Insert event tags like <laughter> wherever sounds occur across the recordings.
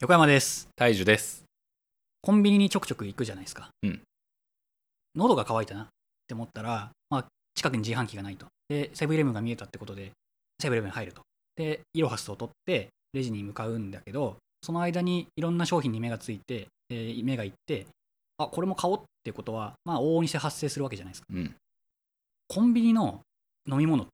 横山です。大樹です。コンビニにちょくちょく行くじゃないですか、うん。喉が渇いたな。って思ったら、まあ、近くに自販機がないと。でセブンイレブンが見えたってことでセブンイレブンに入ると。でイロハスを取ってレジに向かうんだけどその間にいろんな商品に目がついて、えー目がいってあこれも買おうってことはまあ往々にして発生するわけじゃないですか。うん。コンビニの飲み物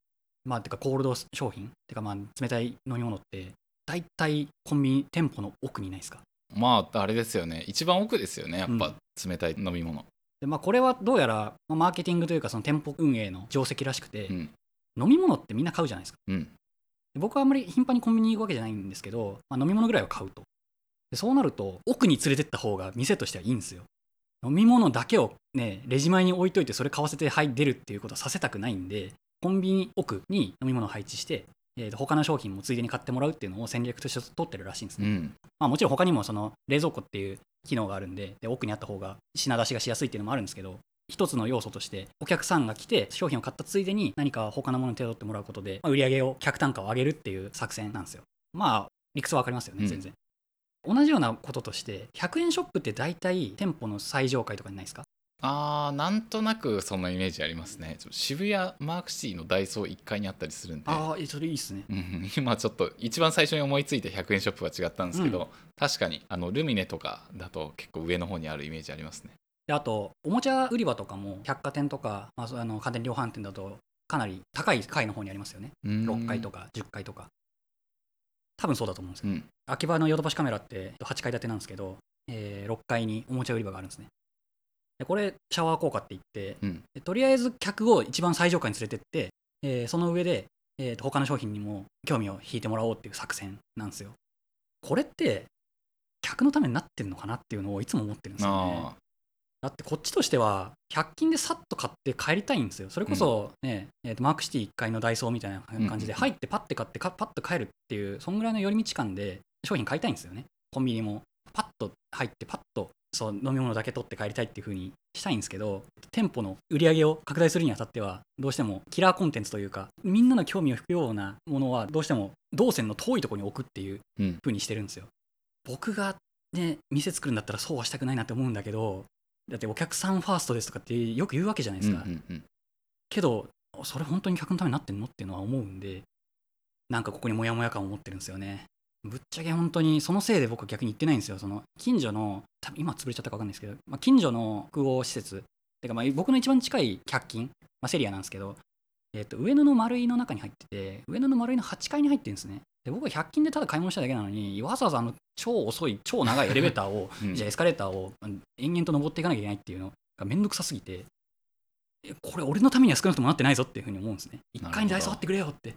まあてかコールド商品てかまあ冷たい飲み物って大体コンビニ店舗の奥にないですか？まああれですよね。一番奥ですよねやっぱ冷たい飲み物。でまあ、これはどうやら、まあマーケティングというかその店舗運営の定石らしくて、うん。飲み物ってみんな買うじゃないですか。うん。で僕はあんまり頻繁にコンビニに行くわけじゃないんですけど、まあ、飲み物ぐらいは買うと。でそうなると奥に連れてった方が店としてはいいんですよ。飲み物だけをねレジ前に置いといてそれ買わせてはい出るっていうことはさせたくないんでコンビニ奥に飲み物を配置して、えーと他の商品もついでに買ってもらうっていうのを戦略として取ってるらしいんですね、うん。まあ、もちろん他にもその冷蔵庫っていう機能があるんでで奥にあった方が品出しがしやすいっていうのもあるんですけど一つの要素としてお客さんが来て商品を買ったついでに何か他のものに手を取ってもらうことで、まあ売り上げを客単価を上げるっていう作戦なんですよ。まあ理屈は分かりますよねうん。全然、同じようなこととして100円ショップって大体店舗の最上階とかにないですか？あーなんとなくそのイメージありますね。渋谷マークシティのダイソー1階にあったりするんで。ああそれいいっすね。うん、<laughs> 今ちょっと一番最初に思いついた100円ショップは違ったんですけど、うん。確かにあのルミネとかだと結構上の方にあるイメージありますね。であとおもちゃ売り場とかも百貨店とか、まあ、あの家電量販店だとかなり高い階の方にありますよね。6階とかか10階とか。多分そうだと思うんですよ。うん。秋葉のヨドバシカメラって8階建てなんですけど、え6階におもちゃ売り場があるんですね。でこれシャワー効果って言ってうん。でとりあえず客を一番最上階に連れてって、えーその上で、えーと他の商品にも興味を引いてもらおうっていう作戦なんですよ。これって客のためになってるのかなっていうのをいつも思ってるんですよね。あだってこっちとしては100均でさっと買って帰りたいんですよ。それこそね、えーとマークシティ1階のダイソーみたいな感じでうん入ってパッて買ってかパッと帰るっていうそんぐらいの寄り道感で商品買いたいんですよね。コンビニも。パッと入ってパッとそう飲み物だけ取って帰りたいっていう風にしたいんですけど店舗の売り上げを拡大するにあたってはどうしてもキラーコンテンツというかみんなの興味を引くようなものはどうしても動線の遠いところに置くっていううん。風にしてるんですよ。僕がね店作るんだったらそうはしたくないなって思うんだけどだってお客さんファーストですとかってよく言うわけじゃないですか、うんうんうん。けどそれ本当に客のためになってんのっていうのは思うんでなんかここにモヤモヤ感を持ってるんですよねぶっちゃけ本当にそのせいで僕は逆に行ってないんですよ。その近所の多分今潰れちゃったか分かんないですけど、まあ、近所の複合施設。てかまあ僕の一番近い100均、まあ、セリアなんですけど、えっと上野の丸井の中に入ってて上野の丸井の8階に入ってるんですね。で僕は100均でただ買い物しただけなのにわざわざあの超遅い超長いエレベーターを <laughs> うん。じゃあエスカレーターをうん延々と登っていかなきゃいけないっていうのがめんどくさすぎてえこれ俺のためには少なくともなってないぞっていうふうに思うんですね。1階にダイソーあってくれよって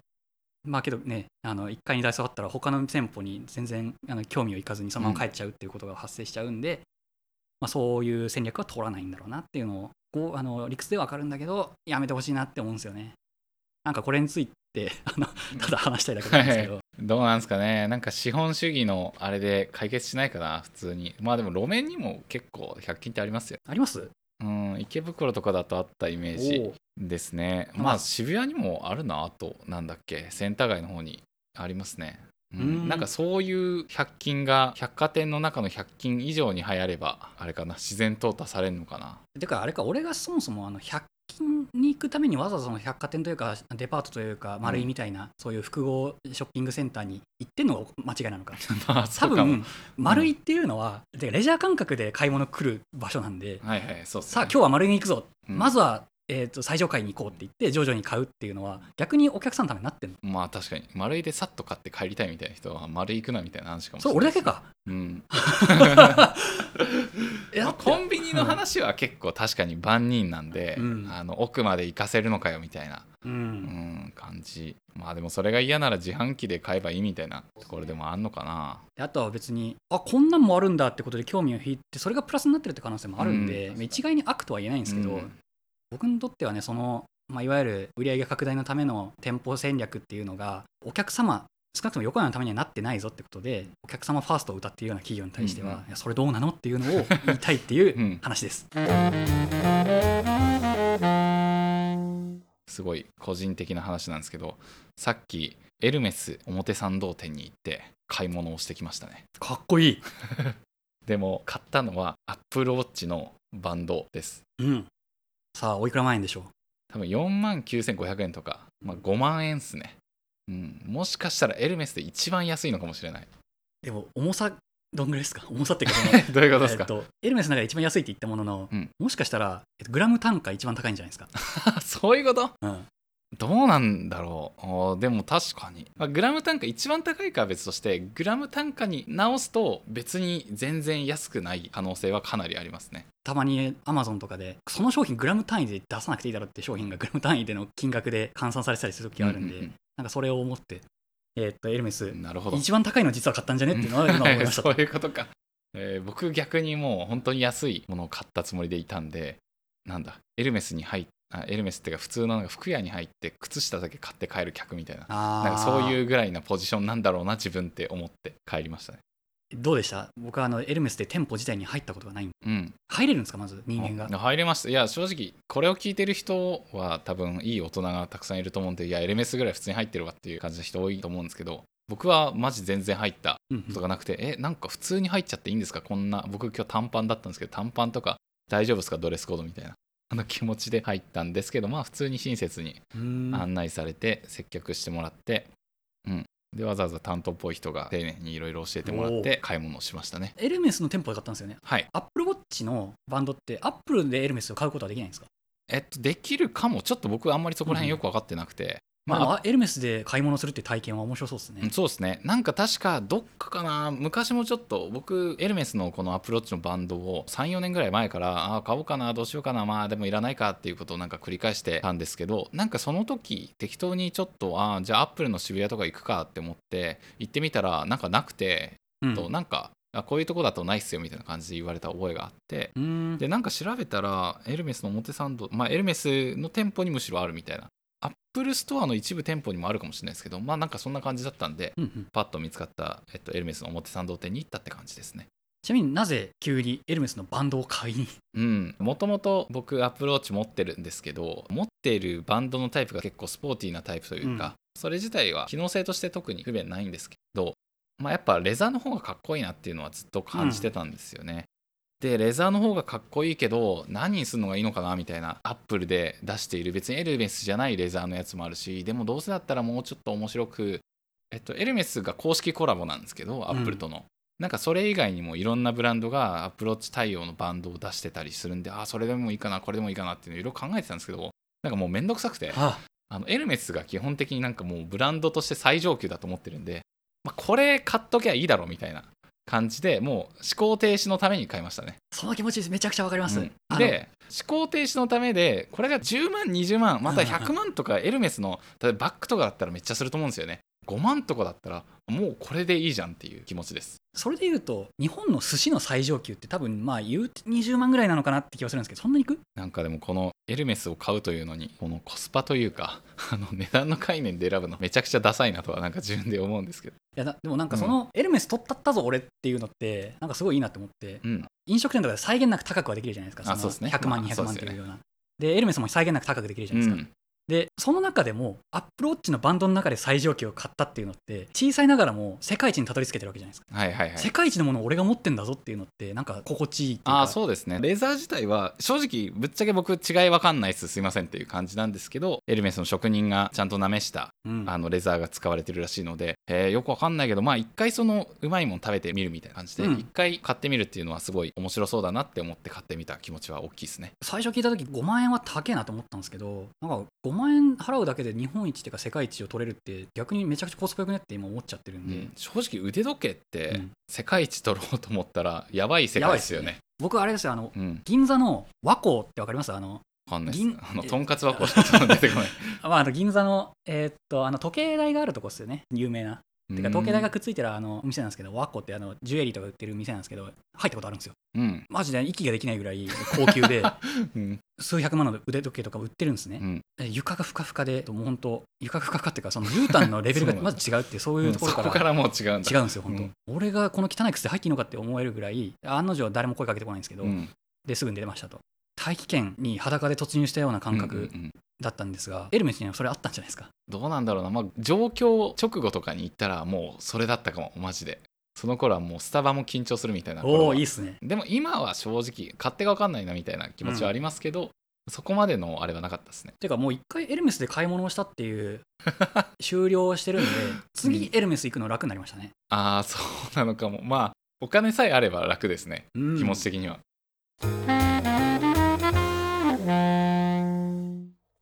まあけどねあの1階にダイソーあったら他の店舗に全然あの興味をいかずにそのまま帰っちゃうっていうことが発生しちゃうんで、まあ、そういう戦略は通らないんだろうなっていうのをこうあの理屈では分かるんだけどやめてほしいなって思うんですよね。なんかこれについてあのただ話したいだけなんですけど、どうなんですかね。なんか資本主義のあれで解決しないかな普通に。まあでも路面にも結構100均ってありますよ。あります？うん池袋とかだとあったイメージですね。まあまあ渋谷にもあるなあとなんだっけ？センター街の方にありますね、うん。うん。なんかそういう100均が百貨店の中の100均以上に流行ればあれかな自然淘汰されるのかな。てかあれか俺がそもそもあの100均に行くためにわざわざその百貨店というかデパートというか丸いみたいな、そういう複合ショッピングセンターに行ってんのが間違いなのか。多 <laughs> まあそうかも。分丸いっていうのは、てかレジャー感覚で買い物来る場所なんで、はいはいそうっすね。さあ今日は丸いに行くぞ、うん。まずは、えー、と最上階に行こうって言って徐々に買うっていうのは逆にお客さんのためになってんの？まあ確かに。丸いでさっと買って帰りたいみたいな人は丸い行くなみたいな話かもしそれないれ俺だけか。うん <laughs> の話は結構確かに万人なんで、うん。あの奥まで行かせるのかよみたいな、ううんん、感じ。まあでもそれが嫌なら自販機で買えばいいみたいなところでもあんのかな。であとは別にあこんなんもあるんだってことで興味を引いてそれがプラスになってるって可能性もあるんで、うん。一概に悪とは言えないんですけど、うん。僕にとってはねその、まあ、いわゆる売上拡大のための店舗戦略っていうのがお客様少なくとも横山のためにはなってないぞってことでお客様ファーストを歌っているような企業に対しては、うんそれどうなのっていうのを言いたいっていううん。話です。すごい個人的な話なんですけどさっきエルメス表参道店に行って買い物をしてきましたね。かっこいい。<laughs> でも買ったのは Apple Watch のバンドです。うん。さあおいくら万円でしょう？多分4万9500円とか、まあ、5万円っすねうん。もしかしたらエルメスで一番安いのかもしれない。でも重さどんぐらいですか？<laughs> 重さっていうどういうことですか、えっと、エルメスの中で一番安いって言ったものの、うん。もしかしたら、えっと、グラム単価一番高いんじゃないですか、<laughs> そういうこと？うん、どうなんだろう。でも確かに、まあ、グラム単価一番高いかは別としてグラム単価に直すと別に全然安くない可能性はかなりありますね。たまにアマゾンとかでその商品グラム単位で出さなくていいだろうって商品がグラム単位での金額で換算されてたりする時があるんで、うんうんなんかそれを思って、えっとエルメスなるほど。一番高いの実は買ったんじゃね？っていうのは今思いました。<laughs> そういうことか、えー僕逆にもう本当に安いものを買ったつもりでいたんでなんだエルメスに入っあエルメスっていうか普通のなんか服屋に入って靴下だけ買って帰る客みたいな。あなんかそうういうぐらいなポジションなんだろうな自分って思って帰りましたねどうでした？僕はあのエルメスで店舗自体に入ったことがないんで。うん。入れるんですか？まず人間が。あ入れました。いや正直これを聞いてる人は多分いい大人がたくさんいると思うんでいやエルメスぐらい普通に入ってるわっていう感じの人多いと思うんですけど僕はマジ全然入ったうんうん。ことがなくて、えなんか普通に入っちゃっていいんですか？こんな僕今日短パンだったんですけど短パンとか大丈夫ですか？ドレスコードみたいな。あの気持ちで入ったんですけどまあ普通に親切に案内されて接客してもらって、うん、でわざわざ担当っぽい人が丁寧にいろいろ教えてもらって買い物をしましたね。エルメスの店舗で買ったんですよね。はい。アップルウォッチのバンドってアップルでエルメスを買うことはできないんですかえっとできるかもちょっと僕あんまりそこら辺よく分かってなくて、まあ、エルメスで買い物するって体験は面白そうですね、うんそうですね。なんか確かどっかかな。昔もちょっと僕エルメスのこのアップルウォッチのバンドを34年ぐらい前からあー買おうかなどうしようかなまあでもいらないかっていうことをなんか繰り返してたんですけどなんかその時適当にちょっとあーじゃあアップルの渋谷とか行くかって思って行ってみたらなんかなくて、うん。となんかあこういうとこだとないっすよみたいな感じで言われた覚えがあってでなんか調べたらエルメスの表参道まあエルメスの店舗にむしろあるみたいなアップルストアの一部店舗にもあるかもしれないですけどまあなんかそんな感じだったんでうんうん。パッと見つかった、えっと、エルメスの表参道店に行ったって感じですね。ちなみになぜ急にエルメスのバンドを買いに？うん。もともと僕アップルウォッチ持ってるんですけど持っているバンドのタイプが結構スポーティーなタイプというか、うん。それ自体は機能性として特に不便ないんですけど、まあ、やっぱレザーの方がかっこいいなっていうのはずっと感じてたんですよね、でレザーの方がかっこいいけど何にするのがいいのかなみたいなアップルで出している。別にエルメスじゃないレザーのやつもあるしでもどうせだったらもうちょっと面白くえっとエルメスが公式コラボなんですけどアップルとの、なんかそれ以外にもいろんなブランドがアップルウォッチ対応のバンドを出してたりするんでああそれでもいいかなこれでもいいかなっていうのをいろいろ考えてたんですけどなんかもうめんどくさくて。あ。あのエルメスが基本的になんかもうブランドとして最上級だと思ってるんで、まあ、これ買っときゃいいだろうみたいな感じでもう思考停止のために買いましたね。その気持ちめちゃくちゃわかります、うん。で思考停止のためでこれが10万20万また100万とかエルメスの例えばバッグとかだったらめっちゃすると思うんですよね。5万とかだったらもうこれでいいじゃんっていう気持ちですそれで言うと日本の寿司の最上級って多分まあ言うて20万ぐらいなのかなって気がするんですけどそんなにいくなんかでもこのエルメスを買うというのにこのコスパというかあの値段の概念で選ぶのめちゃくちゃダサいなとはなんか自分で思うんですけど。いやだでもなんかそのエルメス取ったったぞ俺っていうのってなんかすごいいいなって思ってうん。飲食店とかで際限なく高くはできるじゃないですかそうですね。100万まあ200万っていうような。でエルメスも際限なく高くできるじゃないですか、うんでその中でもアップルウォッチのバンドの中で最上級を買ったっていうのって小さいながらも世界一にたどり着けてるわけじゃないですか、はいはいはい。世界一のものを俺が持ってんだぞっていうのってなんか心地いいっていうか。ああそうですね。レザー自体は正直ぶっちゃけ僕違いわかんないっす。すいませんっていう感じなんですけどエルメスの職人がちゃんとなめしたうん。あのレザーが使われてるらしいので、えーよくわかんないけどまあ一回そのうまいもん食べてみるみたいな感じでうん。一、回買ってみるっていうのはすごい面白そうだなって思って買ってみた気持ちは大きいですね。最初聞いた時5万円は高えなと思ったんですけどなんか5万円払うだけで日本一っていうか世界一を取れるって逆にめちゃくちゃコスパよくねって今思っちゃってるんで、うん。正直腕時計ってうん。世界一取ろうと思ったらやばい世界ですよね。僕あれですよあのうん、銀座の和光ってわかります？あの。あのとんかつ箱しか出てこない。あ <laughs> まあ、あの銀座の,、えーっとあの時計台があるとこですよね。有名なてか時計台がくっついてるあのお店なんですけど和光ってあのジュエリーとか売ってる店なんですけど入ったことあるんですよ。うん、マジで息ができないぐらい高級で <laughs> うん、数百万の腕時計とか売ってるんですね、うん、え床がふかふかでもう本当床がふかふかっていうかその絨毯のレベルが <laughs> まず違うってそういうところから。そこからもう違うんだ。違うんですよ本当、うん。俺がこの汚い靴で入っていいのかって思えるぐらい案の定誰も声かけてこないんですけど、うん、ですぐに出ましたと。大気圏に裸で突入したような感覚、だったんですがエルメスにはそれあったんじゃないですか？どうなんだろうな、まあ、状況直後とかに行ったらもうそれだったかもマジで。その頃はもうスタバも緊張するみたいなおおいいっすね。でも今は正直勝手が分かんないなみたいな気持ちはありますけど、そこまでのあれはなかったですね。ていうかもう一回エルメスで買い物をしたっていう <laughs> 終了してるんで <laughs> 次エルメス行くの楽になりましたね、ああそうなのかも。まあお金さえあれば楽ですね。うん。気持ち的には、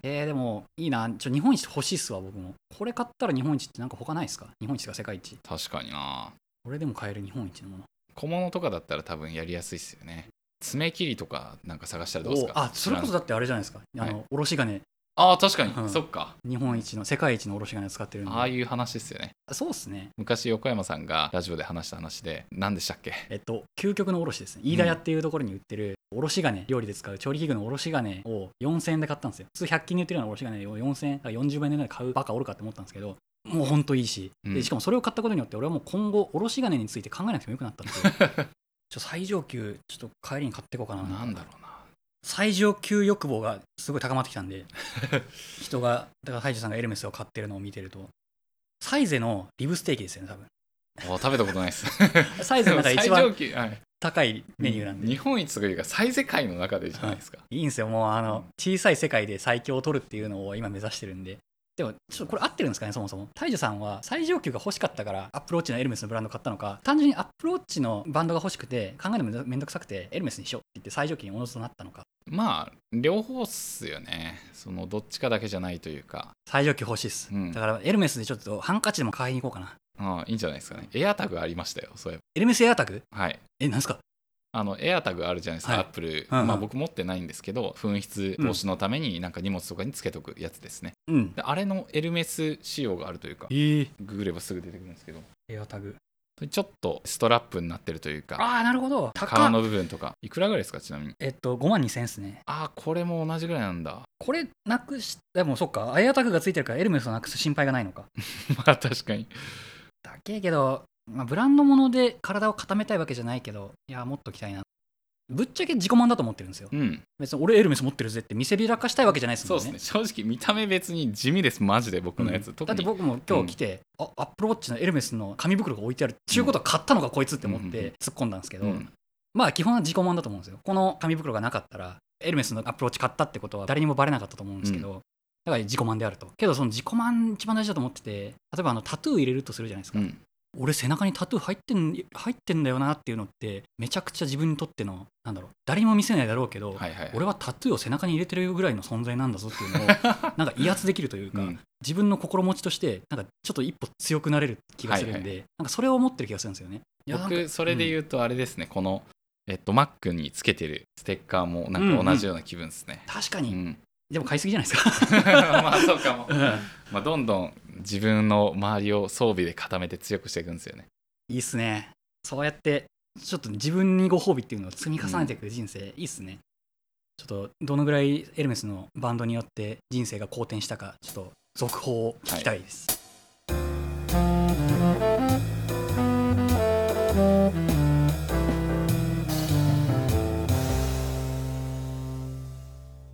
えー、でもいいな。ちょ日本一欲しいっすわ僕も。これ買ったら日本一ってなんか他ないですか？日本一が世界一。確かにな。これでも買える日本一のもの。小物とかだったら多分やりやすいっすよね。爪切りとかなんか探したらどうですか？おあそれこそだってあれじゃないですか？あの、はいおろし金。ああ確かに、うん。そっか。日本一の世界一のおろし金を使ってるんで。ああいう話ですよね。そうっすね。昔横山さんがラジオで話した話で何でしたっけ？えっと究極のおろしですね。飯田屋っていうところに売ってるおろし金料理で使う調理器具のおろし金を4000円で買ったんですよ。普通100均で売ってるようなおろし金を4000円だから40倍値段で買うバカおるかって思ったんですけどもうほんといいし、うん。でしかもそれを買ったことによって俺はもう今後おろし金について考えなくてもよくなったっていうちょ最上級ちょっと帰りに買っていこうかな。なんだろうな。最上級欲望がすごい高まってきたんで <laughs> 人がだからハイジさんがエルメスを買ってるのを見てると。サイゼのリブステーキですよね多分。あ食べたことないです。<laughs> サイゼの中で一最上番級、はい、高いメニューなんで、日本一というか最世界の中でじゃないですか、い。いんですよ。もうあの小さい世界で最強を取るっていうのを今目指してるんで。でもちょっとこれ合ってるんですかねそもそも。大樹さんは最上級が欲しかったからアップローチのエルメスのブランド買ったのか。単純にアップローチのバンドが欲しくて考えるのめんどくさくてエルメスにしようって言って最上級におのずとなったのか。まあ両方っすよね。そのどっちかだけじゃないというか。最上級欲しいっす、うん。だからエルメスでちょっとハンカチでも買いに行こうかなああいいんじゃないですかね。エアタグありましたよそういえエルメスエアタグ？ばはい。えなんすか？あのエアタグあるじゃないですか、はい。アップル、うんうん。まあ僕持ってないんですけど紛失防止のためになんか荷物とかにつけとくやつですね。うん。であれのエルメス仕様があるというかえー、ググればすぐ出てくるんですけど。エアタグ。ちょっとストラップになってるというかああなるほど。高っ。革の部分とかいくらぐらいですかちなみに？えっと5万2000円っすね。ああこれも同じぐらいなんだ。これなくしでもそっか。エアタグがついてるからエルメスをなくす心配がないのか。<laughs> まあ確かにだけけど、まあ、ブランド物で体を固めたいわけじゃないけどいやもっときたいな。ぶっちゃけ自己満だと思ってるんですよ。うん。別に俺エルメス持ってるぜって見せびらかしたいわけじゃないですもんね。そうですね。正直見た目別に地味ですマジで僕のやつ、うん。だって僕も今日来て、あアップルウォッチのエルメスの紙袋が置いてある。っていうことは買ったのかこいつって思っうん。て突っ込んだんですけど、うん。まあ基本は自己満だと思うんですよ。この紙袋がなかったらエルメスのアップルウォッチ買ったってことは誰にもバレなかったと思うんですけど、だから自己満であると。けどその自己満一番大事だと思ってて例えばあのタトゥー入れるとするじゃないですか、うん。俺背中にタトゥー入ってん入ってんだよなっていうのってめちゃくちゃ自分にとってのなんだろう誰にも見せないだろうけど、はいはいはい。俺はタトゥーを背中に入れてるぐらいの存在なんだぞっていうのを <laughs> なんか威圧できるというか、うん。自分の心持ちとしてなんかちょっと一歩強くなれる気がするんで、はいなんかそれを思ってる気がするんですよね。僕それで言うとあれですね、このえっと Mac につけてるステッカーもなんか同じような気分ですね、確かに、うんでも買いすぎじゃないですか。<laughs> まあそうかも、うんまあ、どんどん自分の周りを装備で固めて強くしていくんですよねいいっすね。そうやってちょっと自分にご褒美っていうのを積み重ねていく人生、いいっすね。ちょっとどのぐらいエルメスのバンドによって人生が好転したかちょっと続報を聞きたいです。